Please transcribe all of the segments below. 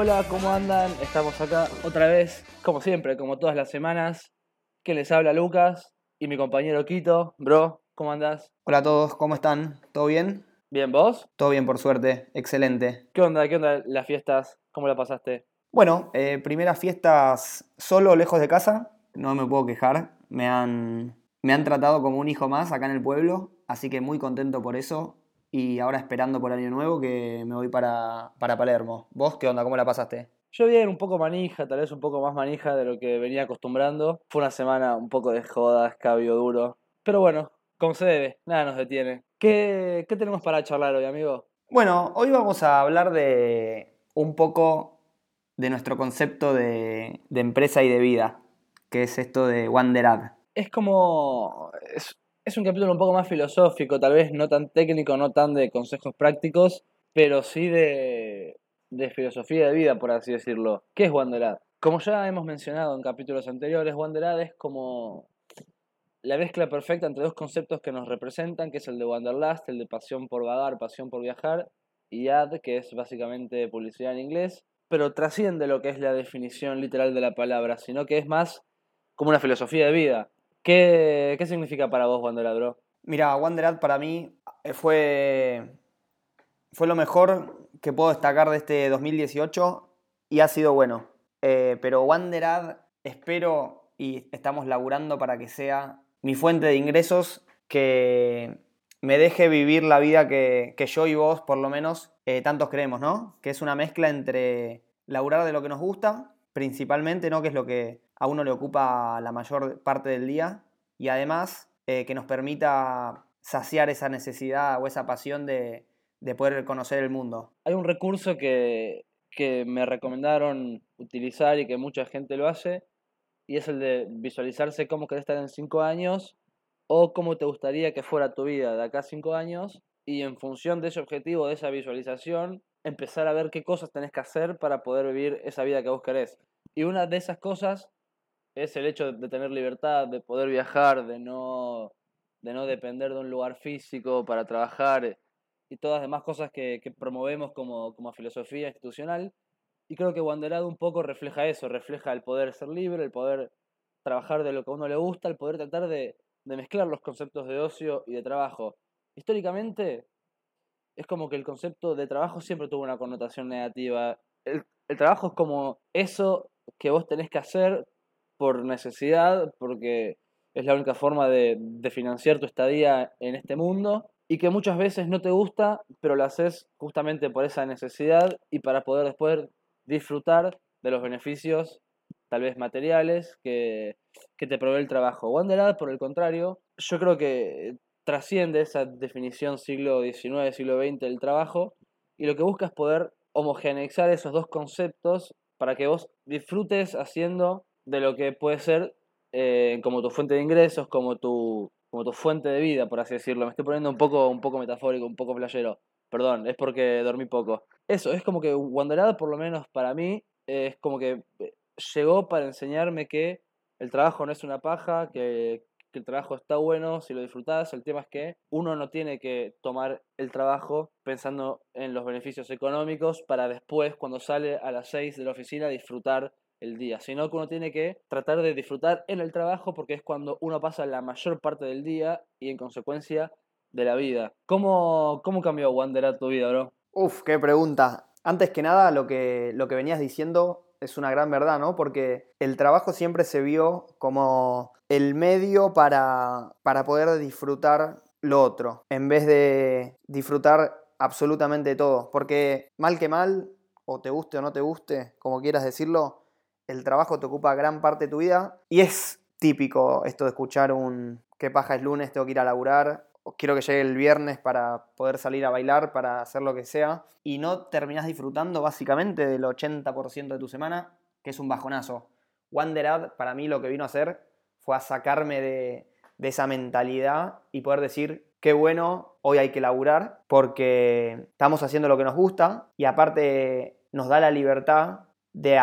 Hola, ¿cómo andan? Estamos acá otra vez, como siempre, como todas las semanas. Que les habla Lucas y mi compañero Quito. Bro, ¿cómo andas? Hola a todos, ¿cómo están? ¿Todo bien? Bien, ¿vos? Todo bien, por suerte. Excelente. ¿Qué onda? ¿Qué onda las fiestas? ¿Cómo la pasaste? Bueno, eh, primeras fiestas solo, lejos de casa. No me puedo quejar. Me han, me han tratado como un hijo más acá en el pueblo. Así que muy contento por eso. Y ahora esperando por Año Nuevo que me voy para, para Palermo. ¿Vos qué onda? ¿Cómo la pasaste? Yo bien, un poco manija, tal vez un poco más manija de lo que venía acostumbrando. Fue una semana un poco de joda, escabio duro. Pero bueno, como se debe, nada nos detiene. ¿Qué, ¿Qué tenemos para charlar hoy, amigo? Bueno, hoy vamos a hablar de un poco de nuestro concepto de, de empresa y de vida, que es esto de Wanderad. Es como... Es, es un capítulo un poco más filosófico, tal vez no tan técnico, no tan de consejos prácticos, pero sí de, de filosofía de vida, por así decirlo. ¿Qué es Wanderad? Como ya hemos mencionado en capítulos anteriores, Wanderad es como la mezcla perfecta entre dos conceptos que nos representan, que es el de Wanderlust, el de pasión por vagar, pasión por viajar, y ad, que es básicamente publicidad en inglés, pero trasciende lo que es la definición literal de la palabra, sino que es más como una filosofía de vida. ¿Qué, qué significa para vos Wanderad, bro? Mira, Wanderad para mí eh, fue, fue lo mejor que puedo destacar de este 2018 y ha sido bueno. Eh, pero Wanderad espero y estamos laburando para que sea mi fuente de ingresos que me deje vivir la vida que, que yo y vos, por lo menos, eh, tantos creemos, ¿no? Que es una mezcla entre laburar de lo que nos gusta, principalmente, ¿no? Que es lo que a uno le ocupa la mayor parte del día, y además eh, que nos permita saciar esa necesidad o esa pasión de, de poder conocer el mundo. Hay un recurso que, que me recomendaron utilizar y que mucha gente lo hace, y es el de visualizarse cómo querés estar en cinco años o cómo te gustaría que fuera tu vida de acá a cinco años, y en función de ese objetivo, de esa visualización, empezar a ver qué cosas tenés que hacer para poder vivir esa vida que vos querés. Y una de esas cosas es el hecho de tener libertad, de poder viajar, de no, de no depender de un lugar físico para trabajar y todas las demás cosas que, que promovemos como, como filosofía institucional. Y creo que Wanderado un poco refleja eso, refleja el poder ser libre, el poder trabajar de lo que a uno le gusta, el poder tratar de, de mezclar los conceptos de ocio y de trabajo. Históricamente, es como que el concepto de trabajo siempre tuvo una connotación negativa. El, el trabajo es como eso que vos tenés que hacer por necesidad, porque es la única forma de, financiar tu estadía en este mundo, y que muchas veces no te gusta, pero lo haces justamente por esa necesidad y para poder después disfrutar de los beneficios, tal vez materiales, que, que te provee el trabajo. Wanderad, por el contrario, yo creo que trasciende esa definición siglo XIX, siglo XX del trabajo, y lo que busca es poder homogeneizar esos dos conceptos para que vos disfrutes haciendo de lo que puede ser eh, como tu fuente de ingresos, como tu, como tu fuente de vida, por así decirlo. Me estoy poniendo un poco, un poco metafórico, un poco playero. Perdón, es porque dormí poco. Eso, es como que Wanderad, por lo menos para mí, es como que eh, llegó para enseñarme que el trabajo no es una paja, que, que el trabajo está bueno si lo disfrutás. El tema es que uno no tiene que tomar el trabajo pensando en los beneficios económicos para después, cuando sale a las 6 de la oficina, disfrutar el día, sino que uno tiene que tratar de disfrutar en el trabajo porque es cuando uno pasa la mayor parte del día y en consecuencia de la vida. ¿Cómo, cómo cambió Wanderat tu vida, bro? Uf, qué pregunta. Antes que nada, lo que, lo que venías diciendo es una gran verdad, ¿no? Porque el trabajo siempre se vio como el medio para, para poder disfrutar lo otro, en vez de disfrutar absolutamente todo. Porque mal que mal, o te guste o no te guste, como quieras decirlo, el trabajo te ocupa gran parte de tu vida. Y es típico esto de escuchar un qué paja es lunes, tengo que ir a laburar, quiero que llegue el viernes para poder salir a bailar, para hacer lo que sea, y no terminás disfrutando básicamente del 80% de tu semana, que es un bajonazo. Wanderad para mí lo que vino a hacer fue a sacarme de, esa mentalidad y poder decir, qué bueno, hoy hay que laburar porque estamos haciendo lo que nos gusta y aparte nos da la libertad de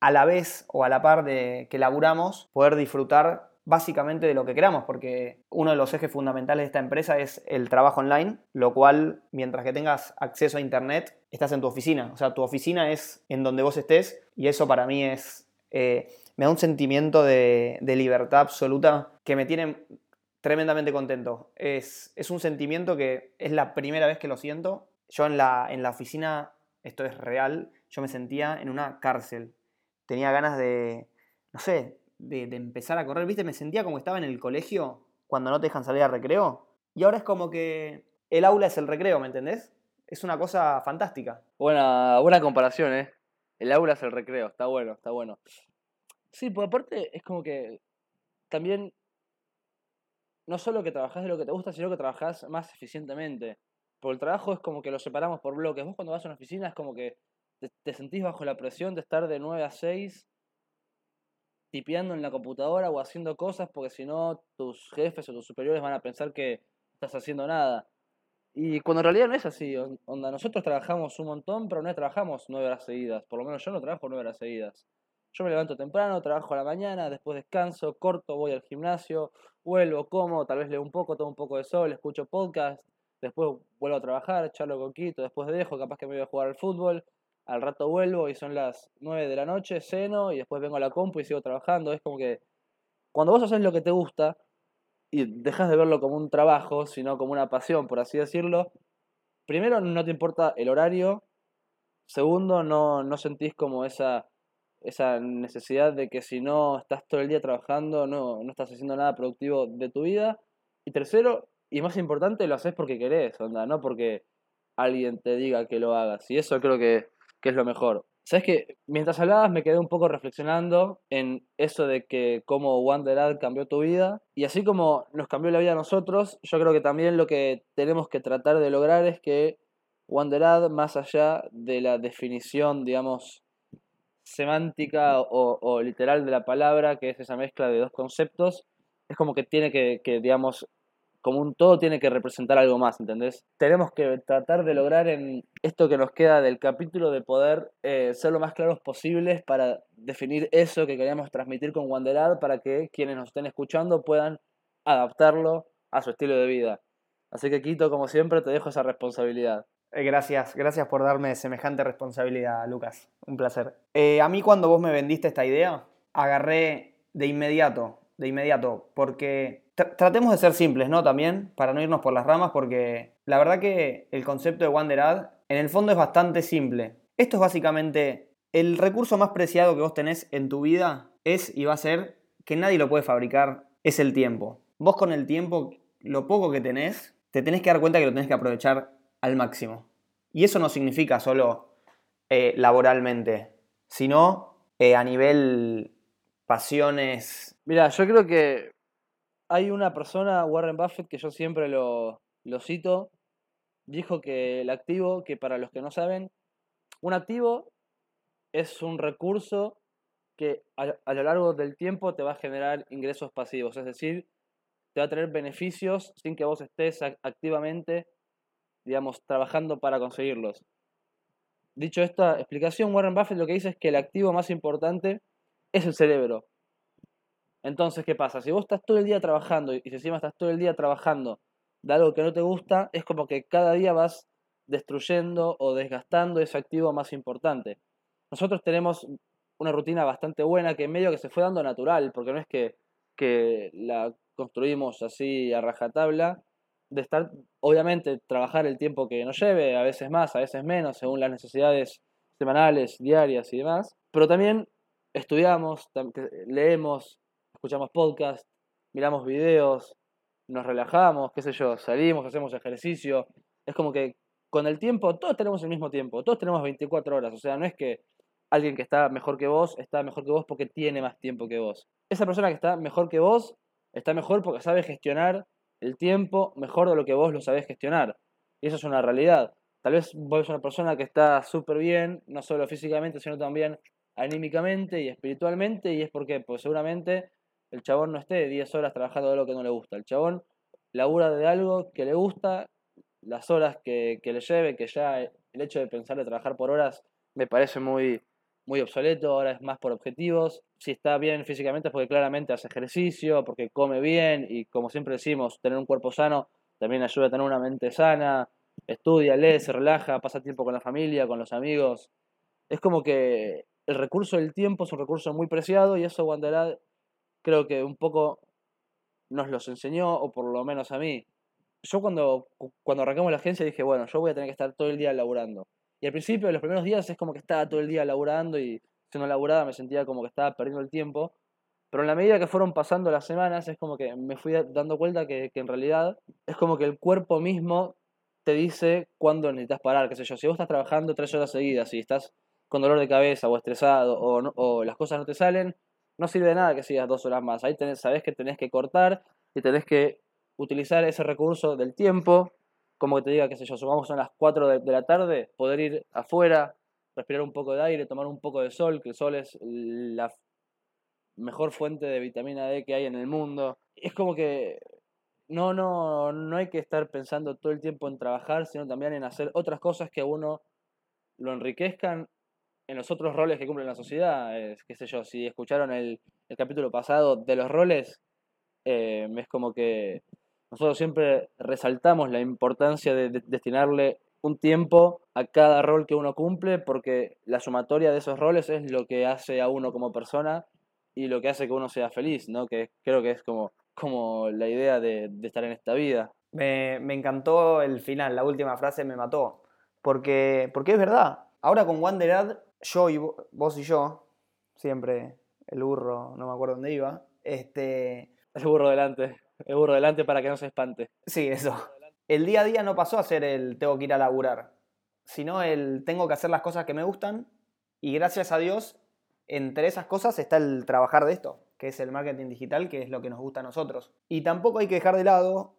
a la vez o a la par de que laburamos, poder disfrutar básicamente de lo que queramos, porque uno de los ejes fundamentales de esta empresa es el trabajo online, lo cual, mientras que tengas acceso a Internet, estás en tu oficina. O sea, tu oficina es en donde vos estés y eso para mí es... Eh, me da un sentimiento de, libertad absoluta que me tiene tremendamente contento. Es, es, un sentimiento que es la primera vez que lo siento. Yo en la, en la oficina, esto es real, yo me sentía en una cárcel. Tenía ganas de, no sé, de, empezar a correr, ¿viste? Me sentía como estaba en el colegio cuando no te dejan salir a recreo. Y ahora es como que el aula es el recreo, ¿me entendés? Es una cosa fantástica. Buena, buena comparación, ¿eh? El aula es el recreo, está bueno, está bueno. Sí, por aparte es como que también no solo que trabajás de lo que te gusta, sino que trabajás más eficientemente. Porque el trabajo es como que lo separamos por bloques. Vos cuando vas a una oficina es como que te, sentís bajo la presión de estar de 9 a 6 tipeando en la computadora o haciendo cosas porque si no tus jefes o tus superiores van a pensar que estás haciendo nada. Y cuando en realidad no es así, onda, nosotros trabajamos un montón, pero no trabajamos nueve horas seguidas, por lo menos yo no trabajo nueve horas seguidas. Yo me levanto temprano, trabajo a la mañana, después descanso, corto, voy al gimnasio, vuelvo, como, tal vez leo un poco, tomo un poco de sol, escucho podcast, después vuelvo a trabajar, charlo con Quito, después dejo, capaz que me voy a jugar al fútbol, al rato vuelvo y son las 9 de la noche, ceno y después vengo a la compu y sigo trabajando. Es como que cuando vos haces lo que te gusta y dejas de verlo como un trabajo, sino como una pasión, por así decirlo, primero no te importa el horario, segundo no, no sentís como esa, esa necesidad de que si no estás todo el día trabajando no, no estás haciendo nada productivo de tu vida, y tercero, y más importante, lo haces porque querés, onda, no porque alguien te diga que lo hagas. Y eso creo que que es lo mejor. Sabes que mientras hablabas me quedé un poco reflexionando en eso de que cómo Wanderad cambió tu vida y así como nos cambió la vida a nosotros, yo creo que también lo que tenemos que tratar de lograr es que Wanderad, más allá de la definición, digamos, semántica o, literal de la palabra, que es esa mezcla de dos conceptos, es como que tiene que, que digamos, como un todo tiene que representar algo más, ¿entendés? Tenemos que tratar de lograr en esto que nos queda del capítulo de poder eh, ser lo más claros posibles para definir eso que queríamos transmitir con Wanderad para que quienes nos estén escuchando puedan adaptarlo a su estilo de vida. Así que Quito, como siempre, te dejo esa responsabilidad. Eh, gracias, gracias por darme semejante responsabilidad, Lucas. Un placer. Eh, a mí cuando vos me vendiste esta idea, agarré de inmediato, de inmediato, porque tratemos de ser simples, ¿no? También, para no irnos por las ramas, porque la verdad que el concepto de Wanderad en el fondo es bastante simple. Esto es básicamente el recurso más preciado que vos tenés en tu vida es y va a ser que nadie lo puede fabricar, es el tiempo. Vos con el tiempo, lo poco que tenés, te tenés que dar cuenta que lo tenés que aprovechar al máximo. Y eso no significa solo eh, laboralmente, sino eh, a nivel pasiones. Mira, yo creo que hay una persona, Warren Buffett, que yo siempre lo, cito, dijo que el activo, que para los que no saben, un activo es un recurso que a, lo largo del tiempo te va a generar ingresos pasivos, es decir, te va a tener beneficios sin que vos estés activamente, digamos, trabajando para conseguirlos. Dicho esta explicación, Warren Buffett lo que dice es que el activo más importante es el cerebro. Entonces, ¿qué pasa? Si vos estás todo el día trabajando y si encima estás todo el día trabajando de algo que no te gusta, es como que cada día vas destruyendo o desgastando ese activo más importante. Nosotros tenemos una rutina bastante buena que en medio que se fue dando natural, porque no es que, que la construimos así a rajatabla, de estar, obviamente, trabajar el tiempo que nos lleve, a veces más, a veces menos, según las necesidades semanales, diarias y demás, pero también estudiamos, leemos, escuchamos podcast, miramos videos, nos relajamos, qué sé yo, salimos, hacemos ejercicio. Es como que con el tiempo, todos tenemos el mismo tiempo, todos tenemos 24 horas. O sea, no es que alguien que está mejor que vos está mejor que vos porque tiene más tiempo que vos. Esa persona que está mejor que vos está mejor porque sabe gestionar el tiempo mejor de lo que vos lo sabés gestionar. Y eso es una realidad. Tal vez vos sos una persona que está súper bien, no solo físicamente, sino también anímicamente y espiritualmente, y es porque, pues seguramente el chabón no esté 10 horas trabajando de lo que no le gusta. El chabón labura de algo que le gusta, las horas que, le lleve, que ya el hecho de pensar de trabajar por horas me parece muy, muy obsoleto, ahora es más por objetivos. Si está bien físicamente es porque claramente hace ejercicio, porque come bien y como siempre decimos, tener un cuerpo sano también ayuda a tener una mente sana, estudia, lee, se relaja, pasa tiempo con la familia, con los amigos. Es como que el recurso del tiempo es un recurso muy preciado y eso Wanderad creo que un poco nos los enseñó, o por lo menos a mí. Yo cuando, cuando arrancamos la agencia dije, bueno, yo voy a tener que estar todo el día laburando. Y al principio, los primeros días, es como que estaba todo el día laburando y si no laburaba me sentía como que estaba perdiendo el tiempo. Pero en la medida que fueron pasando las semanas, es como que me fui dando cuenta que, que en realidad es como que el cuerpo mismo te dice cuándo necesitas parar, qué sé yo. Si vos estás trabajando tres horas seguidas y estás con dolor de cabeza o estresado o, o las cosas no te salen, no sirve de nada que sigas dos horas más. Ahí tenés, sabés que tenés que cortar y tenés que utilizar ese recurso del tiempo, como que te diga, qué sé yo, supongamos son las 4 de, la tarde, poder ir afuera, respirar un poco de aire, tomar un poco de sol, que el sol es la mejor fuente de vitamina D que hay en el mundo. Es como que no, no, no hay que estar pensando todo el tiempo en trabajar, sino también en hacer otras cosas que a uno lo enriquezcan en los otros roles que cumple la sociedad. Es, qué sé yo, si escucharon el, el capítulo pasado de los roles, eh, es como que nosotros siempre resaltamos la importancia de, destinarle un tiempo a cada rol que uno cumple porque la sumatoria de esos roles es lo que hace a uno como persona y lo que hace que uno sea feliz, ¿no? Que creo que es como, como la idea de, estar en esta vida. Me, me, encantó el final, la última frase me mató, porque, porque es verdad. Ahora con Wanderad, yo y vos y yo, siempre el burro, no me acuerdo dónde iba, este, el burro delante. El burro delante para que no se espante. Sí, eso. El día a día no pasó a ser el tengo que ir a laburar, sino el tengo que hacer las cosas que me gustan y gracias a Dios, entre esas cosas está el trabajar de esto, que es el marketing digital, que es lo que nos gusta a nosotros. Y tampoco hay que dejar de lado,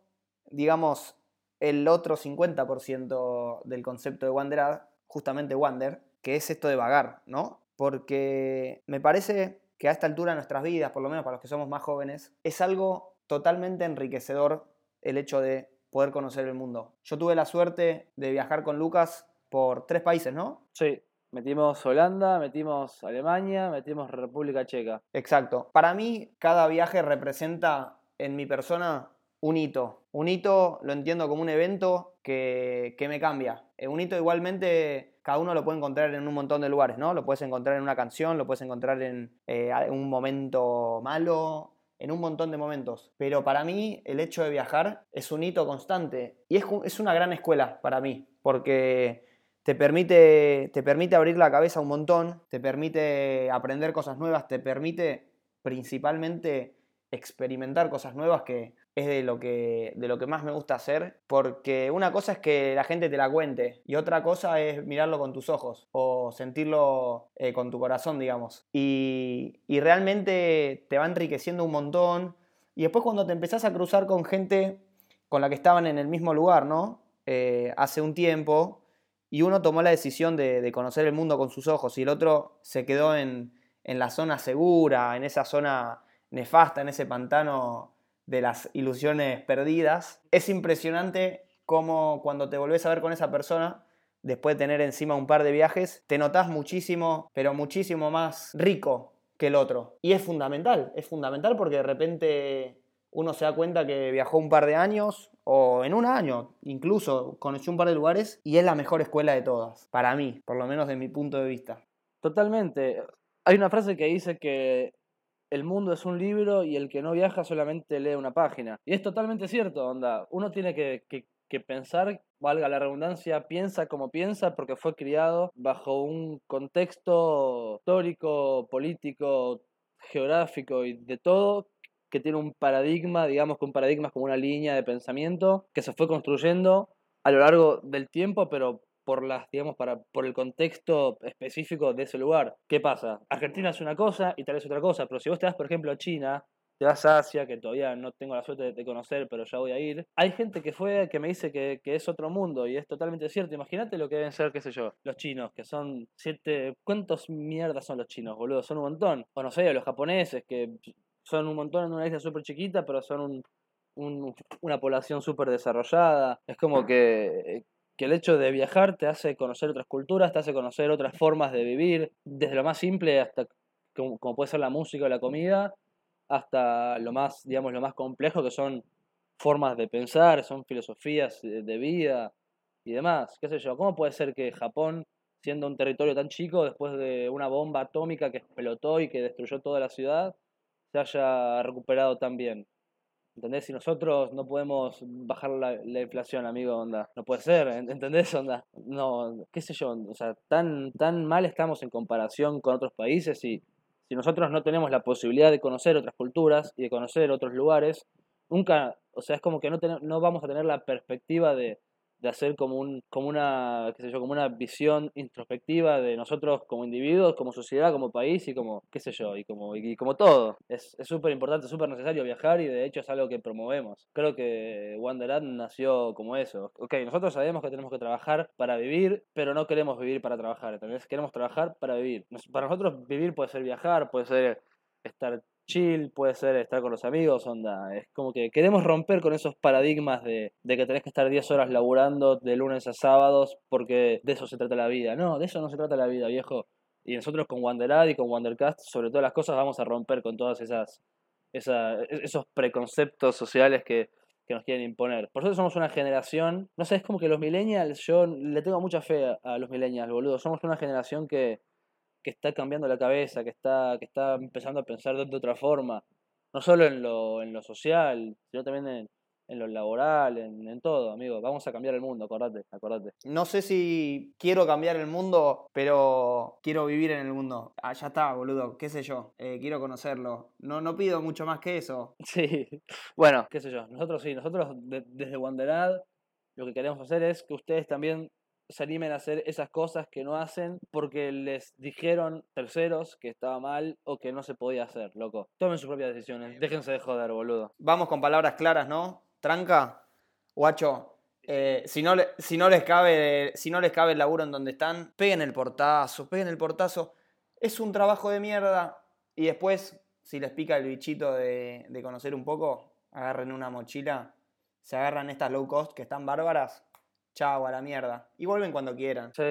digamos, el otro 50% del concepto de Wanderad, justamente Wander, que es esto de vagar, ¿no? Porque me parece que a esta altura de nuestras vidas, por lo menos para los que somos más jóvenes, es algo totalmente enriquecedor el hecho de poder conocer el mundo. Yo tuve la suerte de viajar con Lucas por tres países, ¿no? Sí, metimos Holanda, metimos Alemania, metimos República Checa. Exacto. Para mí, cada viaje representa en mi persona un hito. Un hito lo entiendo como un evento que, que me cambia. Eh, un hito igualmente cada uno lo puede encontrar en un montón de lugares, ¿no? Lo puedes encontrar en una canción, lo puedes encontrar en eh, un momento malo, en un montón de momentos. Pero para mí el hecho de viajar es un hito constante y es, es una gran escuela para mí, porque te permite, te permite abrir la cabeza un montón, te permite aprender cosas nuevas, te permite principalmente experimentar cosas nuevas que es de lo, que, de lo que más me gusta hacer, porque una cosa es que la gente te la cuente y otra cosa es mirarlo con tus ojos o sentirlo eh, con tu corazón, digamos. Y, realmente te va enriqueciendo un montón. Y después cuando te empezás a cruzar con gente con la que estaban en el mismo lugar, ¿no? Eh, hace un tiempo, y uno tomó la decisión de, de, conocer el mundo con sus ojos y el otro se quedó en, en la zona segura, en esa zona nefasta, en ese pantano de las ilusiones perdidas. Es impresionante cómo cuando te volvés a ver con esa persona, después de tener encima un par de viajes, te notas muchísimo, pero muchísimo más rico que el otro. Y es fundamental, es fundamental porque de repente uno se da cuenta que viajó un par de años o en un año incluso conoció un par de lugares y es la mejor escuela de todas, para mí, por lo menos de mi punto de vista. Totalmente. Hay una frase que dice que el mundo es un libro y el que no viaja solamente lee una página. Y es totalmente cierto, onda. Uno tiene que, que, pensar, valga la redundancia, piensa como piensa porque fue criado bajo un contexto histórico, político, geográfico y de todo que tiene un paradigma, digamos que un paradigma es como una línea de pensamiento que se fue construyendo a lo largo del tiempo, pero por las, digamos, para, por el contexto específico de ese lugar. ¿Qué pasa? Argentina es una cosa y tal vez otra cosa, pero si vos te vas, por ejemplo, a China, te vas a Asia, que todavía no tengo la suerte de conocer, pero ya voy a ir. Hay gente que fue, que me dice que, que es otro mundo y es totalmente cierto. Imagínate lo que deben ser, qué sé yo, los chinos, que son siete... ¿Cuántos mierdas son los chinos, boludo? Son un montón. O no sé, los japoneses, que son un montón en una isla súper chiquita, pero son un, una población súper desarrollada. Es como que que el hecho de viajar te hace conocer otras culturas, te hace conocer otras formas de vivir, desde lo más simple hasta como, puede ser la música o la comida, hasta lo más, digamos, lo más complejo que son formas de pensar, son filosofías de vida y demás. ¿Qué sé yo? ¿Cómo puede ser que Japón, siendo un territorio tan chico, después de una bomba atómica que explotó y que destruyó toda la ciudad, se haya recuperado tan bien? ¿Entendés? Si nosotros no podemos bajar la, inflación, amigo, onda. No puede ser, ¿entendés? Onda. No, qué sé yo, o sea, tan, tan mal estamos en comparación con otros países y si nosotros no tenemos la posibilidad de conocer otras culturas y de conocer otros lugares, nunca, o sea, es como que no, no vamos a tener la perspectiva de, de hacer como un como una qué sé yo como una visión introspectiva de nosotros como individuos como sociedad como país y como qué sé yo y como y, como todo. Es súper importante súper necesario viajar y de hecho es algo que promovemos. Creo que Wanderat nació como eso. Ok nosotros sabemos que tenemos que trabajar para vivir pero no queremos vivir para trabajar ¿entendés? queremos trabajar para vivir. Para nosotros vivir puede ser viajar puede ser estar chill, puede ser estar con los amigos, onda. Es como que queremos romper con esos paradigmas de, que tenés que estar 10 horas laburando de lunes a sábados porque de eso se trata la vida. No, de eso no se trata la vida, viejo. Y nosotros con Wanderad y con Wandercast, sobre todas las cosas, vamos a romper con todas esas, esa, esos preconceptos sociales que, que nos quieren imponer. Por eso somos una generación, no sé, es como que los millennials, yo le tengo mucha fe a los millennials, boludo. Somos una generación que, que está cambiando la cabeza, que está, que está empezando a pensar de, otra forma, no solo en lo, en lo social, sino también en, en lo laboral, en, todo, amigo. Vamos a cambiar el mundo, acordate, acordate. No sé si quiero cambiar el mundo, pero quiero vivir en el mundo. Ah, ya está, boludo, qué sé yo. Eh, quiero conocerlo. No, no pido mucho más que eso. Sí, bueno, qué sé yo. Nosotros sí, nosotros desde Wanderad lo que queremos hacer es que ustedes también se animen a hacer esas cosas que no hacen porque les dijeron terceros que estaba mal o que no se podía hacer, loco. Tomen sus propias decisiones, déjense de joder, boludo. Vamos con palabras claras, ¿no? Tranca, guacho, eh, si, no si, no les cabe, si no les cabe el laburo en donde están, peguen el portazo, peguen el portazo. Es un trabajo de mierda. Y después, si les pica el bichito de, de conocer un poco, agarren una mochila, se agarran estas low cost que están bárbaras chao, a la mierda. Y vuelven cuando quieran. Sí,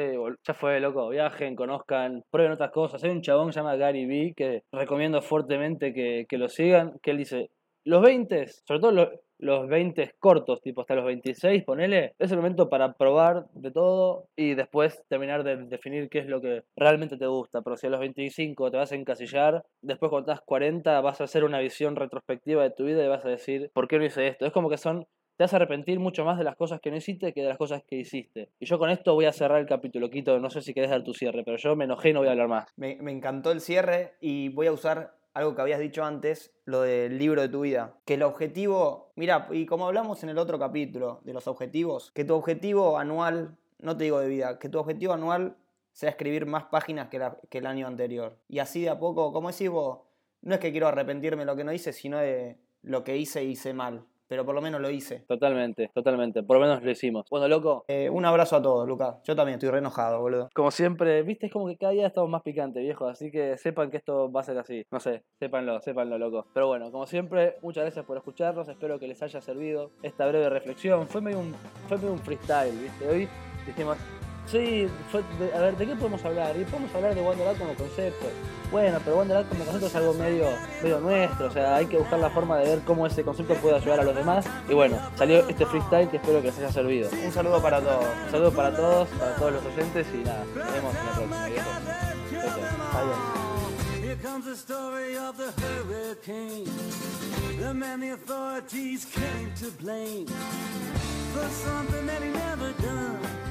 ya fue, loco. Viajen, conozcan, prueben otras cosas. Hay un chabón que se llama Gary Vee que recomiendo fuertemente que, lo sigan, que él dice, los 20, sobre todo los, los 20 cortos, tipo hasta los 26, ponele, es el momento para probar de todo y después terminar de definir qué es lo que realmente te gusta. Pero si a los 25 te vas a encasillar, después cuando estás 40 vas a hacer una visión retrospectiva de tu vida y vas a decir, ¿por qué no hice esto? Es como que son te a arrepentir mucho más de las cosas que no hiciste que de las cosas que hiciste. Y yo con esto voy a cerrar el capítulo, Quito. No sé si querés dar tu cierre, pero yo me enojé y no voy a hablar más. Me, encantó el cierre y voy a usar algo que habías dicho antes, lo del libro de tu vida. Que el objetivo, mira, y como hablamos en el otro capítulo de los objetivos, que tu objetivo anual, no te digo de vida, que tu objetivo anual sea escribir más páginas que, que el año anterior. Y así de a poco, como decís vos, no es que quiero arrepentirme de lo que no hice, sino de lo que hice y hice mal pero por lo menos lo hice. Totalmente, totalmente. Por lo menos lo hicimos. Bueno, loco. Eh, un abrazo a todos, Lucas. Yo también estoy re enojado, boludo. Como siempre, viste, es como que cada día estamos más picantes, viejo. Así que sepan que esto va a ser así. No sé, sépanlo, sépanlo, loco. Pero bueno, como siempre, muchas gracias por escucharnos. Espero que les haya servido esta breve reflexión. Fue medio un, fue medio un freestyle, viste. Hoy dijimos, Sí, a ver, ¿de qué podemos hablar? Y podemos hablar de Wonderland como concepto. Bueno, pero Wonderland como concepto es algo medio, medio nuestro, o sea, hay que buscar la forma de ver cómo ese concepto puede ayudar a los demás. Y bueno, salió este freestyle que espero que les haya servido. Un saludo para todos. Un saludo para todos, para todos los oyentes y nada, nos vemos en la próxima. Adiós. Here comes the story of the hurricane. The man the authorities came to blame for something that he never done.